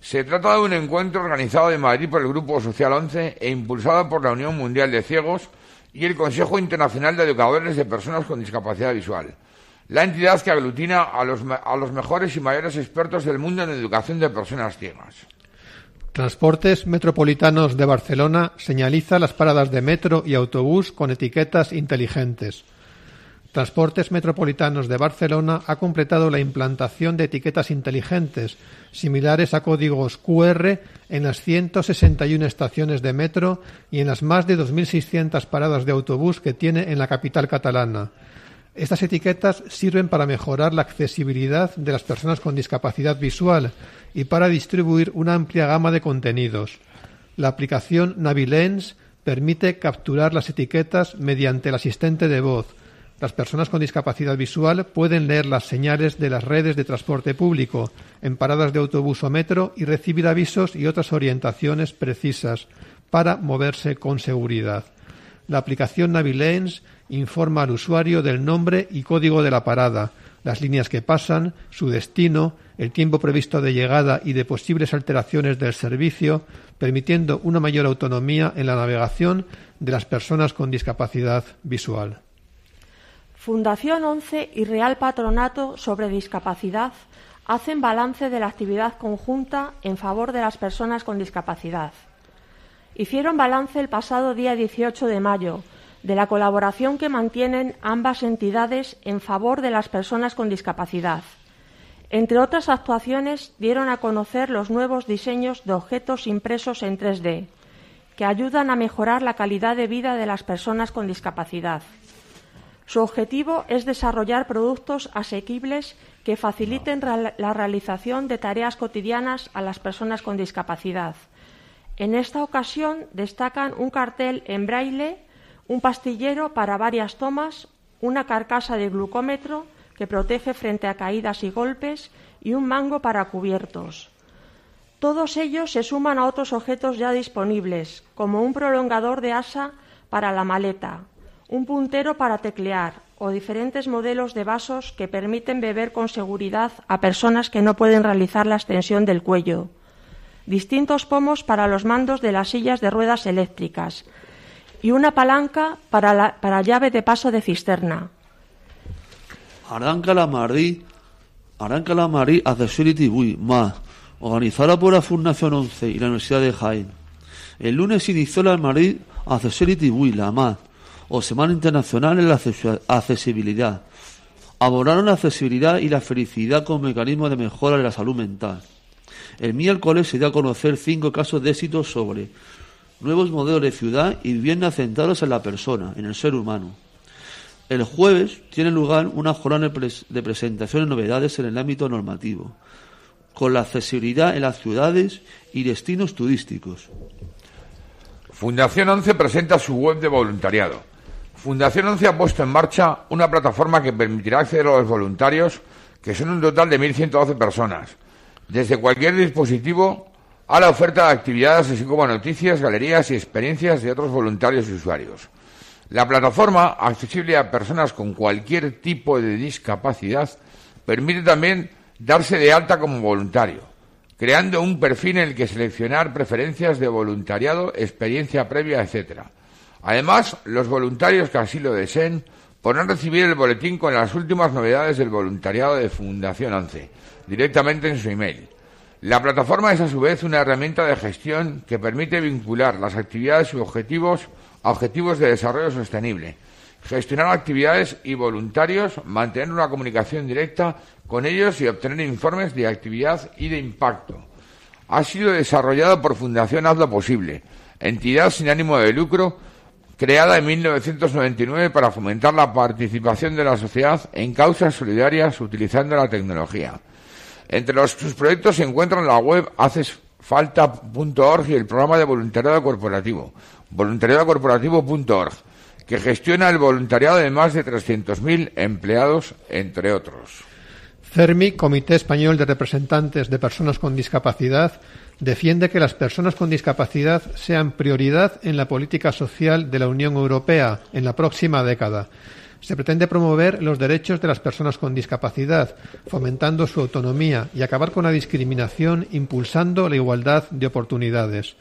Se trata de un encuentro organizado en Madrid por el Grupo Social 11 e impulsado por la Unión Mundial de Ciegos y el Consejo Internacional de Educadores de Personas con Discapacidad Visual, la entidad que aglutina a los, mejores y mayores expertos del mundo en educación de personas ciegas. Transportes Metropolitanos de Barcelona señaliza las paradas de metro y autobús con etiquetas inteligentes. Transportes Metropolitanos de Barcelona ha completado la implantación de etiquetas inteligentes similares a códigos QR en las 161 estaciones de metro y en las más de 2.600 paradas de autobús que tiene en la capital catalana. Estas etiquetas sirven para mejorar la accesibilidad de las personas con discapacidad visual y para distribuir una amplia gama de contenidos. La aplicación Navilens permite capturar las etiquetas mediante el asistente de voz. Las personas con discapacidad visual pueden leer las señales de las redes de transporte público en paradas de autobús o metro y recibir avisos y otras orientaciones precisas para moverse con seguridad. La aplicación Navilens informa al usuario del nombre y código de la parada, las líneas que pasan, su destino, el tiempo previsto de llegada y de posibles alteraciones del servicio, permitiendo una mayor autonomía en la navegación de las personas con discapacidad visual. Fundación 11 y Real Patronato sobre Discapacidad hacen balance de la actividad conjunta en favor de las personas con discapacidad. Hicieron balance el pasado día 18 de mayo de la colaboración que mantienen ambas entidades en favor de las personas con discapacidad. Entre otras actuaciones, dieron a conocer los nuevos diseños de objetos impresos en 3D, que ayudan a mejorar la calidad de vida de las personas con discapacidad. Su objetivo es desarrollar productos asequibles que faciliten la realización de tareas cotidianas a las personas con discapacidad. En esta ocasión destacan un cartel en braille un pastillero para varias tomas, una carcasa de glucómetro que protege frente a caídas y golpes y un mango para cubiertos. Todos ellos se suman a otros objetos ya disponibles, como un prolongador de asa para la maleta, un puntero para teclear o diferentes modelos de vasos que permiten beber con seguridad a personas que no pueden realizar la extensión del cuello, distintos pomos para los mandos de las sillas de ruedas eléctricas, y una palanca para, la, para llave de paso de cisterna. Arranca la Marí Accessibility Week, más, organizada por la Fundación 11 y la Universidad de Jaén. El lunes inició la Madrid Accessibility Week, la MAD, o Semana Internacional en la Accesibilidad. Abordaron la accesibilidad y la felicidad como mecanismo de mejora de la salud mental. El miércoles se dio a conocer cinco casos de éxito sobre nuevos modelos de ciudad y vivienda centrados en la persona, en el ser humano. El jueves tiene lugar una jornada de presentaciones y novedades en el ámbito normativo, con la accesibilidad en las ciudades y destinos turísticos. Fundación 11 presenta su web de voluntariado. Fundación 11 ha puesto en marcha una plataforma que permitirá acceder a los voluntarios, que son un total de 1.112 personas, desde cualquier dispositivo a la oferta de actividades, así como noticias, galerías y experiencias de otros voluntarios y usuarios. La plataforma, accesible a personas con cualquier tipo de discapacidad, permite también darse de alta como voluntario, creando un perfil en el que seleccionar preferencias de voluntariado, experiencia previa, etc. Además, los voluntarios que así lo deseen podrán recibir el boletín con las últimas novedades del voluntariado de Fundación 11 directamente en su email. La plataforma es a su vez una herramienta de gestión que permite vincular las actividades y objetivos a objetivos de desarrollo sostenible, gestionar actividades y voluntarios, mantener una comunicación directa con ellos y obtener informes de actividad y de impacto. Ha sido desarrollado por Fundación Hazlo Posible, entidad sin ánimo de lucro creada en 1999 para fomentar la participación de la sociedad en causas solidarias utilizando la tecnología. Entre sus proyectos se encuentran la web hacesfalta.org y el programa de voluntariado corporativo, voluntariadocorporativo.org, que gestiona el voluntariado de más de 300.000 empleados, entre otros. CERMI, Comité Español de Representantes de Personas con Discapacidad, defiende que las personas con discapacidad sean prioridad en la política social de la Unión Europea en la próxima década. Se pretende promover los derechos de las personas con discapacidad, fomentando su autonomía y acabar con la discriminación, impulsando la igualdad de oportunidades.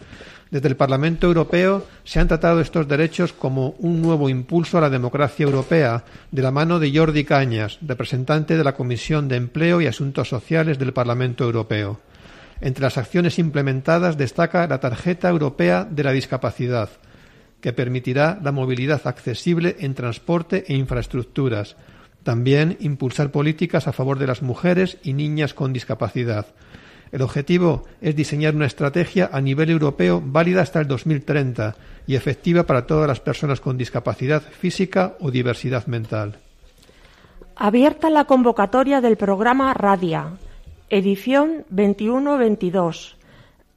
Desde el Parlamento Europeo se han tratado estos derechos como un nuevo impulso a la democracia europea, de la mano de Jordi Cañas, representante de la Comisión de Empleo y Asuntos Sociales del Parlamento Europeo. Entre las acciones implementadas destaca la Tarjeta Europea de la Discapacidad, que permitirá la movilidad accesible en transporte e infraestructuras. También impulsar políticas a favor de las mujeres y niñas con discapacidad. El objetivo es diseñar una estrategia a nivel europeo válida hasta el 2030 y efectiva para todas las personas con discapacidad física o diversidad mental. Abierta la convocatoria del programa Radia, edición 21-22,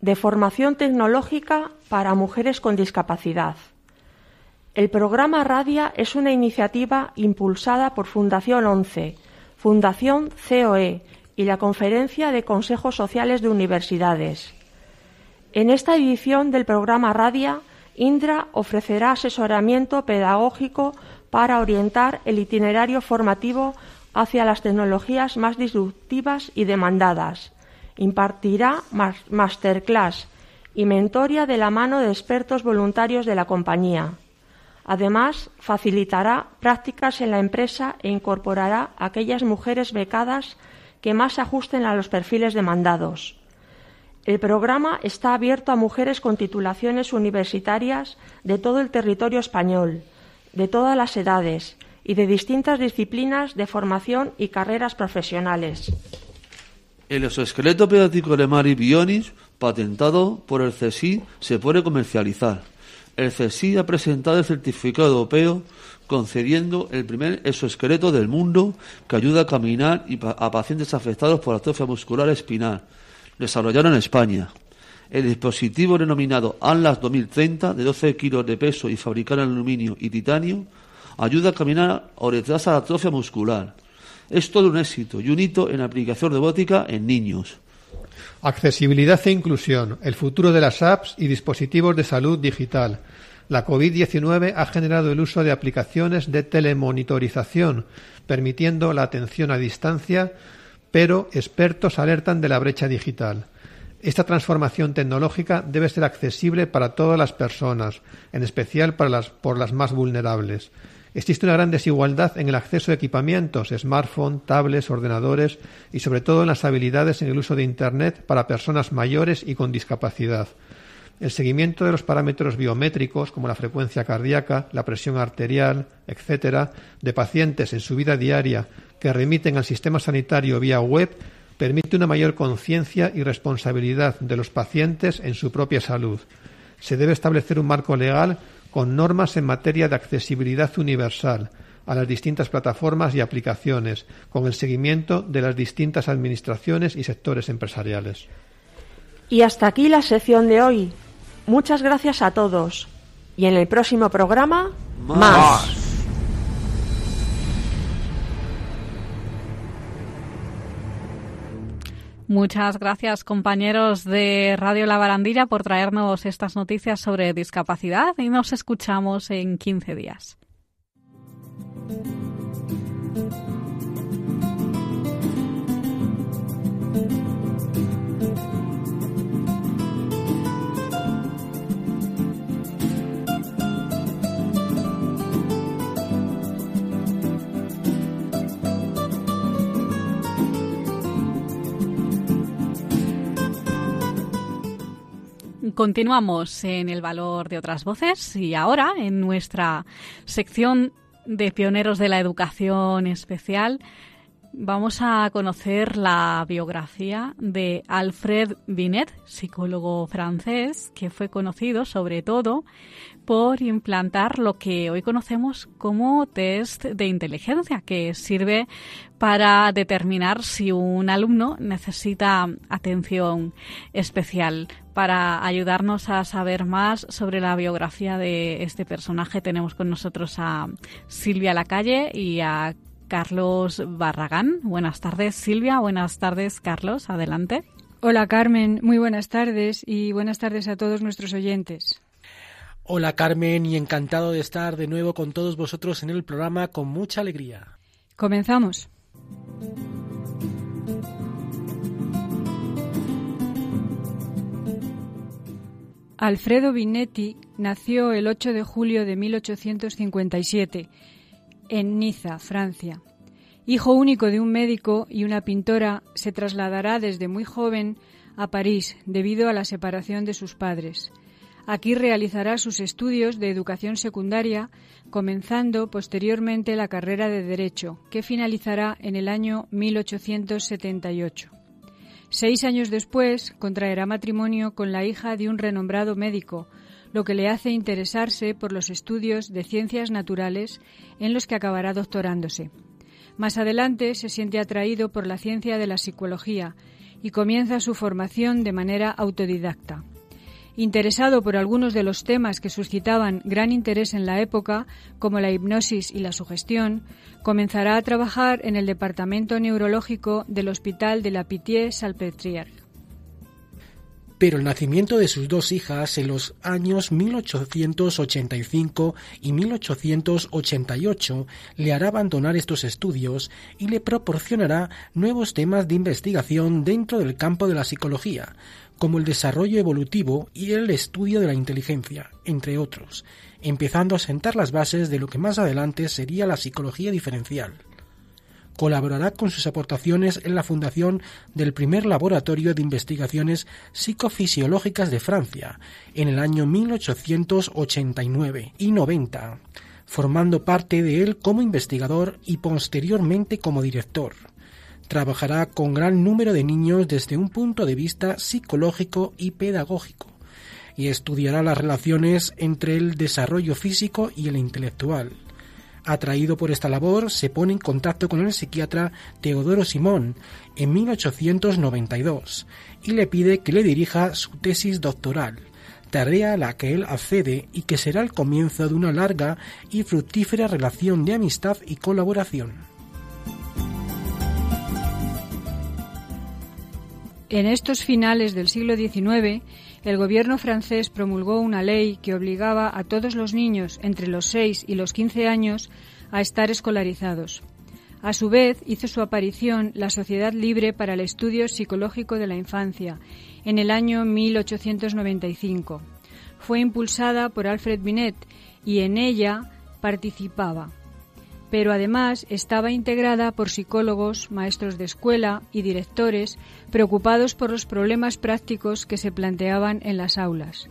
de formación tecnológica para mujeres con discapacidad. El programa Radia es una iniciativa impulsada por Fundación 11, Fundación COE y la Conferencia de Consejos Sociales de Universidades. En esta edición del programa Radia, Indra ofrecerá asesoramiento pedagógico para orientar el itinerario formativo hacia las tecnologías más disruptivas y demandadas. Impartirá masterclass y mentoría de la mano de expertos voluntarios de la compañía. Además, facilitará prácticas en la empresa e incorporará a aquellas mujeres becadas que más se ajusten a los perfiles demandados. El programa está abierto a mujeres con titulaciones universitarias de todo el territorio español, de todas las edades y de distintas disciplinas de formación y carreras profesionales. El exoesqueleto pediátrico de Mari Bionis, patentado por el CSI, se puede comercializar. El CSI ha presentado el certificado europeo concediendo el primer exoesqueleto del mundo que ayuda a caminar a pacientes afectados por atrofia muscular espinal, desarrollado en España. El dispositivo denominado ANLAS 2030, de 12 kilos de peso y fabricado en aluminio y titanio, ayuda a caminar o retrasa la atrofia muscular. Es todo un éxito y un hito en aplicación robótica en niños. Accesibilidad e inclusión, el futuro de las apps y dispositivos de salud digital. La COVID-19 ha generado el uso de aplicaciones de telemonitorización, permitiendo la atención a distancia, pero expertos alertan de la brecha digital. Esta transformación tecnológica debe ser accesible para todas las personas, en especial para las, por las más vulnerables. Existe una gran desigualdad en el acceso a equipamientos, smartphones, tablets, ordenadores y sobre todo en las habilidades en el uso de Internet para personas mayores y con discapacidad. El seguimiento de los parámetros biométricos como la frecuencia cardíaca, la presión arterial, etcétera, de pacientes en su vida diaria que remiten al sistema sanitario vía web permite una mayor conciencia y responsabilidad de los pacientes en su propia salud. Se debe establecer un marco legal con normas en materia de accesibilidad universal a las distintas plataformas y aplicaciones, con el seguimiento de las distintas administraciones y sectores empresariales. Y hasta aquí la sección de hoy. Muchas gracias a todos. Y en el próximo programa, más. Muchas gracias, compañeros de Radio La Barandilla, por traernos estas noticias sobre discapacidad y nos escuchamos en 15 días. Continuamos en el valor de otras voces y ahora en nuestra sección de pioneros de la educación especial vamos a conocer la biografía de Alfred Binet, psicólogo francés que fue conocido sobre todo por implantar lo que hoy conocemos como test de inteligencia, que sirve para determinar si un alumno necesita atención especial. Para ayudarnos a saber más sobre la biografía de este personaje tenemos con nosotros a Silvia Lacalle y a Carlos Barragán. Buenas tardes, Silvia. Buenas tardes, Carlos. Adelante. Hola, Carmen. Muy buenas tardes y buenas tardes a todos nuestros oyentes. Hola, Carmen, y encantado de estar de nuevo con todos vosotros en el programa con mucha alegría. Comenzamos. Alfredo Binetti nació el 8 de julio de 1857 en Niza, Francia. Hijo único de un médico y una pintora, se trasladará desde muy joven a París debido a la separación de sus padres. Aquí realizará sus estudios de educación secundaria, comenzando posteriormente la carrera de Derecho, que finalizará en el año 1878. Seis años después contraerá matrimonio con la hija de un renombrado médico, lo que le hace interesarse por los estudios de ciencias naturales en los que acabará doctorándose. Más adelante se siente atraído por la ciencia de la psicología y comienza su formación de manera autodidacta. Interesado por algunos de los temas que suscitaban gran interés en la época, como la hipnosis y la sugestión, comenzará a trabajar en el departamento neurológico del Hospital de la Pitié-Salpêtrière. Pero el nacimiento de sus dos hijas en los años 1885 y 1888 le hará abandonar estos estudios y le proporcionará nuevos temas de investigación dentro del campo de la psicología, como el desarrollo evolutivo y el estudio de la inteligencia, entre otros, empezando a sentar las bases de lo que más adelante sería la psicología diferencial colaborará con sus aportaciones en la fundación del primer laboratorio de investigaciones psicofisiológicas de Francia en el año 1889 y 90, formando parte de él como investigador y posteriormente como director. Trabajará con gran número de niños desde un punto de vista psicológico y pedagógico y estudiará las relaciones entre el desarrollo físico y el intelectual Atraído por esta labor, se pone en contacto con el psiquiatra Teodoro Simón en 1892 y le pide que le dirija su tesis doctoral, tarea a la que él accede y que será el comienzo de una larga y fructífera relación de amistad y colaboración. En estos finales del siglo XIX, el gobierno francés promulgó una ley que obligaba a todos los niños entre los 6 y los 15 años a estar escolarizados. A su vez, hizo su aparición la Sociedad Libre para el Estudio Psicológico de la Infancia en el año 1895. Fue impulsada por Alfred Binet y en ella participaba pero además estaba integrada por psicólogos, maestros de escuela y directores preocupados por los problemas prácticos que se planteaban en las aulas.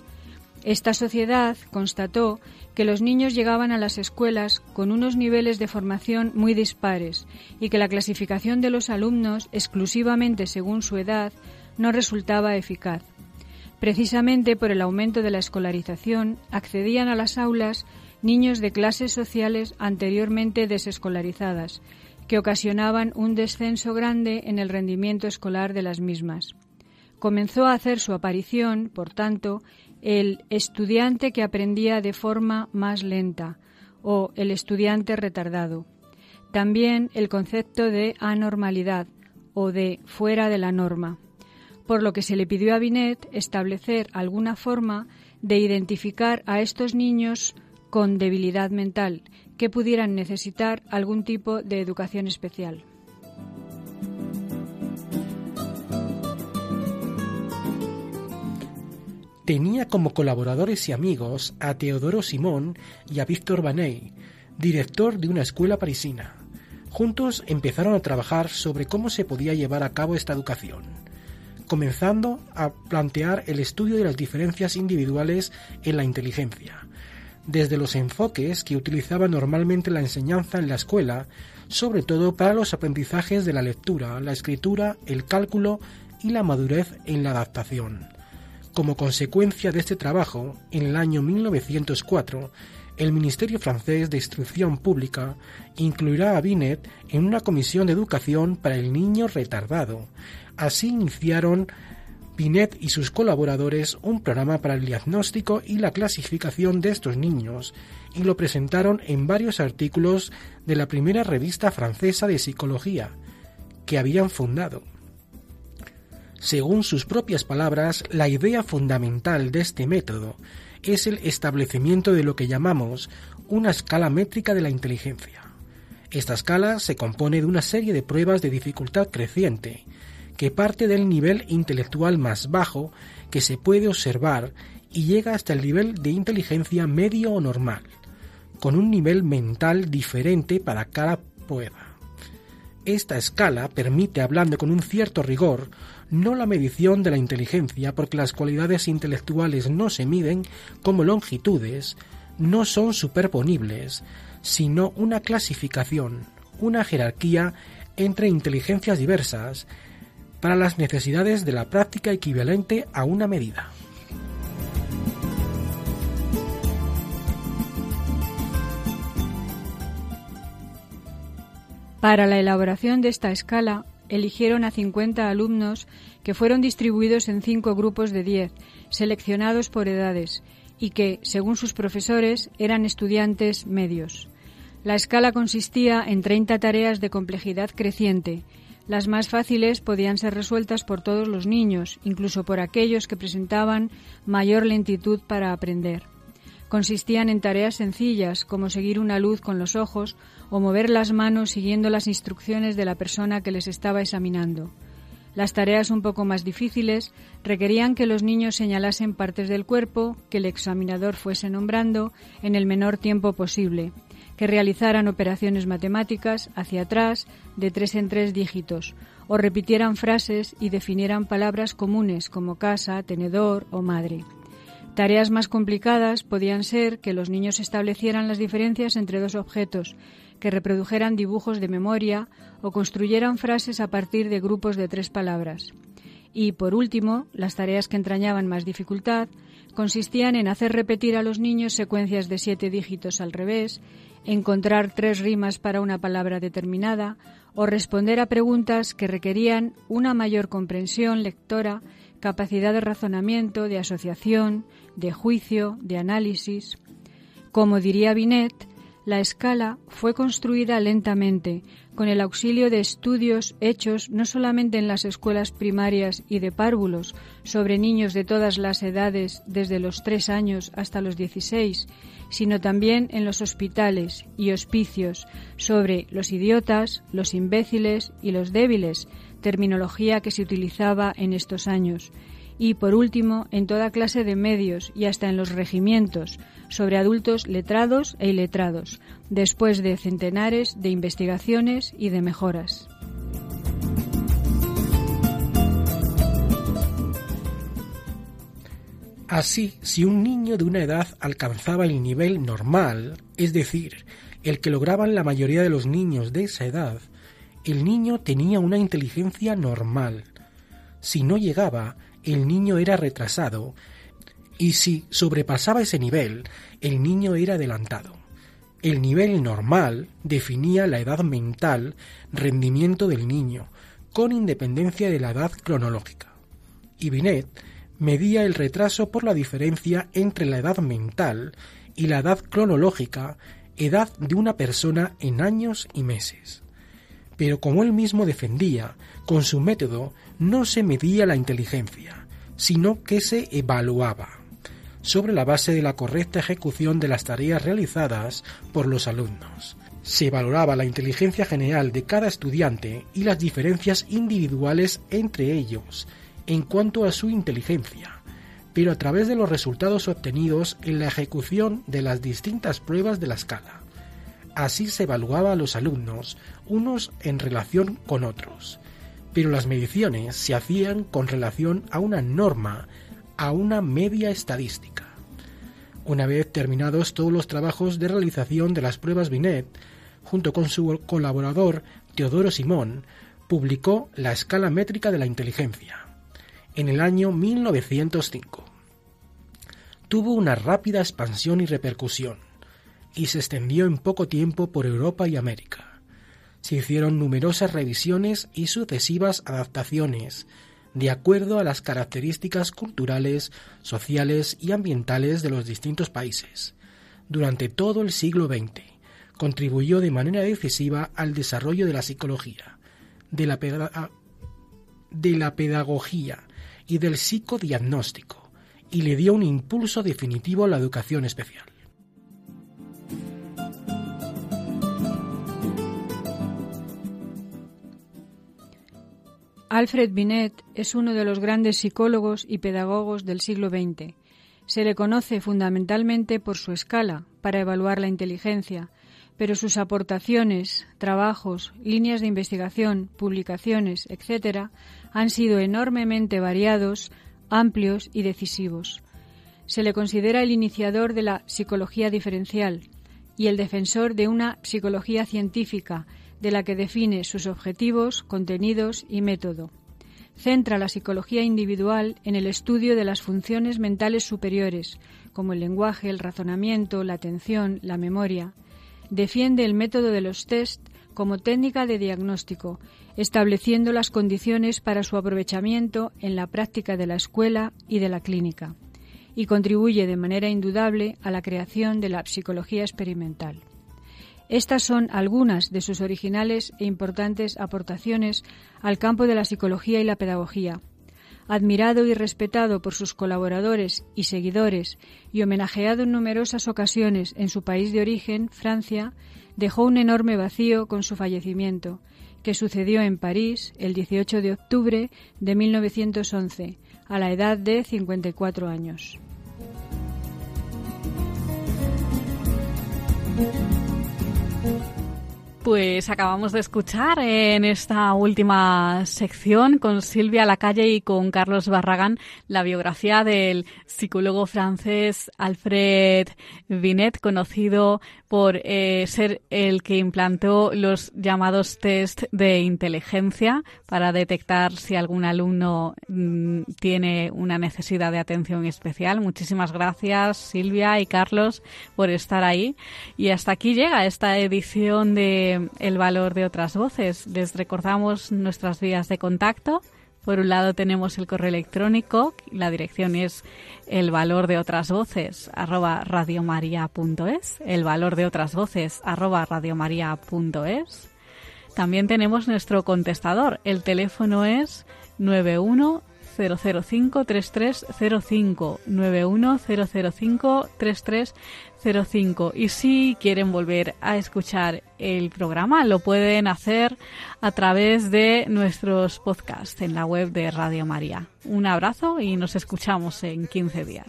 Esta sociedad constató que los niños llegaban a las escuelas con unos niveles de formación muy dispares y que la clasificación de los alumnos exclusivamente según su edad no resultaba eficaz. Precisamente por el aumento de la escolarización accedían a las aulas niños de clases sociales anteriormente desescolarizadas, que ocasionaban un descenso grande en el rendimiento escolar de las mismas. Comenzó a hacer su aparición, por tanto, el estudiante que aprendía de forma más lenta o el estudiante retardado. También el concepto de anormalidad o de fuera de la norma, por lo que se le pidió a Binet establecer alguna forma de identificar a estos niños con debilidad mental que pudieran necesitar algún tipo de educación especial. Tenía como colaboradores y amigos a Teodoro Simón y a Víctor Baney, director de una escuela parisina. Juntos empezaron a trabajar sobre cómo se podía llevar a cabo esta educación, comenzando a plantear el estudio de las diferencias individuales en la inteligencia, desde los enfoques que utilizaba normalmente la enseñanza en la escuela, sobre todo para los aprendizajes de la lectura, la escritura, el cálculo y la madurez en la adaptación. Como consecuencia de este trabajo, en el año 1904, el Ministerio francés de Instrucción Pública incluirá a Binet en una comisión de educación para el niño retardado. Así iniciaron Binet y sus colaboradores un programa para el diagnóstico y la clasificación de estos niños y lo presentaron en varios artículos de la primera revista francesa de psicología que habían fundado. Según sus propias palabras, la idea fundamental de este método es el establecimiento de lo que llamamos una escala métrica de la inteligencia. Esta escala se compone de una serie de pruebas de dificultad creciente, que parte del nivel intelectual más bajo que se puede observar y llega hasta el nivel de inteligencia medio o normal, con un nivel mental diferente para cada prueba. Esta escala permite, hablando con un cierto rigor, no la medición de la inteligencia, porque las cualidades intelectuales no se miden como longitudes, no son superponibles, sino una clasificación, una jerarquía entre inteligencias diversas para las necesidades de la práctica equivalente a una medida. Para la elaboración de esta escala, eligieron a 50 alumnos que fueron distribuidos en cinco grupos de 10, seleccionados por edades, y que, según sus profesores, eran estudiantes medios. La escala consistía en 30 tareas de complejidad creciente. Las más fáciles podían ser resueltas por todos los niños, incluso por aquellos que presentaban mayor lentitud para aprender. Consistían en tareas sencillas, como seguir una luz con los ojos o mover las manos siguiendo las instrucciones de la persona que les estaba examinando. Las tareas un poco más difíciles requerían que los niños señalasen partes del cuerpo que el examinador fuese nombrando en el menor tiempo posible, que realizaran operaciones matemáticas hacia atrás de tres en tres dígitos, o repitieran frases y definieran palabras comunes como casa, tenedor o madre. Tareas más complicadas podían ser que los niños establecieran las diferencias entre dos objetos, que reprodujeran dibujos de memoria o construyeran frases a partir de grupos de tres palabras. Y, por último, las tareas que entrañaban más dificultad consistían en hacer repetir a los niños secuencias de siete dígitos al revés, encontrar tres rimas para una palabra determinada o responder a preguntas que requerían una mayor comprensión lectora, capacidad de razonamiento, de asociación, de juicio, de análisis. Como diría Binet, la escala fue construida lentamente, con el auxilio de estudios hechos no solamente en las escuelas primarias y de párvulos sobre niños de todas las edades desde los tres años hasta los dieciséis, sino también en los hospitales y hospicios sobre los idiotas, los imbéciles y los débiles, terminología que se utilizaba en estos años, y, por último, en toda clase de medios y hasta en los regimientos, sobre adultos letrados e iletrados, después de centenares de investigaciones y de mejoras. Así, si un niño de una edad alcanzaba el nivel normal, es decir, el que lograban la mayoría de los niños de esa edad, el niño tenía una inteligencia normal. Si no llegaba, el niño era retrasado y si sobrepasaba ese nivel, el niño era adelantado. El nivel normal definía la edad mental, rendimiento del niño, con independencia de la edad cronológica. Y Binet medía el retraso por la diferencia entre la edad mental y la edad cronológica, edad de una persona en años y meses. Pero como él mismo defendía, con su método no se medía la inteligencia, sino que se evaluaba sobre la base de la correcta ejecución de las tareas realizadas por los alumnos. Se valoraba la inteligencia general de cada estudiante y las diferencias individuales entre ellos en cuanto a su inteligencia, pero a través de los resultados obtenidos en la ejecución de las distintas pruebas de la escala. Así se evaluaba a los alumnos, unos en relación con otros, pero las mediciones se hacían con relación a una norma, a una media estadística. Una vez terminados todos los trabajos de realización de las pruebas Binet, junto con su colaborador Teodoro Simón, publicó la escala métrica de la inteligencia en el año 1905. Tuvo una rápida expansión y repercusión, y se extendió en poco tiempo por Europa y América. Se hicieron numerosas revisiones y sucesivas adaptaciones, de acuerdo a las características culturales, sociales y ambientales de los distintos países. Durante todo el siglo XX, contribuyó de manera decisiva al desarrollo de la psicología, de la, de la pedagogía y del psicodiagnóstico, y le dio un impulso definitivo a la educación especial. Alfred Binet es uno de los grandes psicólogos y pedagogos del siglo XX. Se le conoce fundamentalmente por su escala para evaluar la inteligencia, pero sus aportaciones, trabajos, líneas de investigación, publicaciones, etc., han sido enormemente variados, amplios y decisivos. Se le considera el iniciador de la psicología diferencial y el defensor de una psicología científica de la que define sus objetivos, contenidos y método. Centra la psicología individual en el estudio de las funciones mentales superiores, como el lenguaje, el razonamiento, la atención, la memoria. Defiende el método de los test como técnica de diagnóstico, estableciendo las condiciones para su aprovechamiento en la práctica de la escuela y de la clínica, y contribuye de manera indudable a la creación de la psicología experimental. Estas son algunas de sus originales e importantes aportaciones al campo de la psicología y la pedagogía. Admirado y respetado por sus colaboradores y seguidores y homenajeado en numerosas ocasiones en su país de origen, Francia, dejó un enorme vacío con su fallecimiento, que sucedió en París el 18 de octubre de 1911, a la edad de 54 años. Pues acabamos de escuchar en esta última sección con Silvia Lacalle y con Carlos Barragán la biografía del psicólogo francés Alfred Binet, conocido por eh, ser el que implantó los llamados test de inteligencia para detectar si algún alumno mm, tiene una necesidad de atención especial. Muchísimas gracias Silvia y Carlos por estar ahí. Y hasta aquí llega esta edición de El valor de otras voces. Les recordamos nuestras vías de contacto por un lado tenemos el correo electrónico, la dirección es el valor de otras voces arroba radiomaria.es, el valor de otras voces arroba radiomaria.es. También tenemos nuestro contestador, el teléfono es 91 005 3305 91005 3305 y si quieren volver a escuchar el programa lo pueden hacer a través de nuestros podcasts en la web de Radio María. Un abrazo y nos escuchamos en 15 días.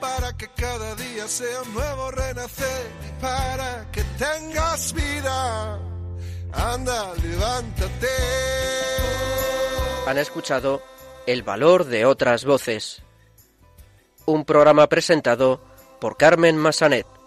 Para que cada día sea un nuevo renacer, para que tengas vida. Anda, levántate. Han escuchado el valor de otras voces. Un programa presentado por Carmen Massanet.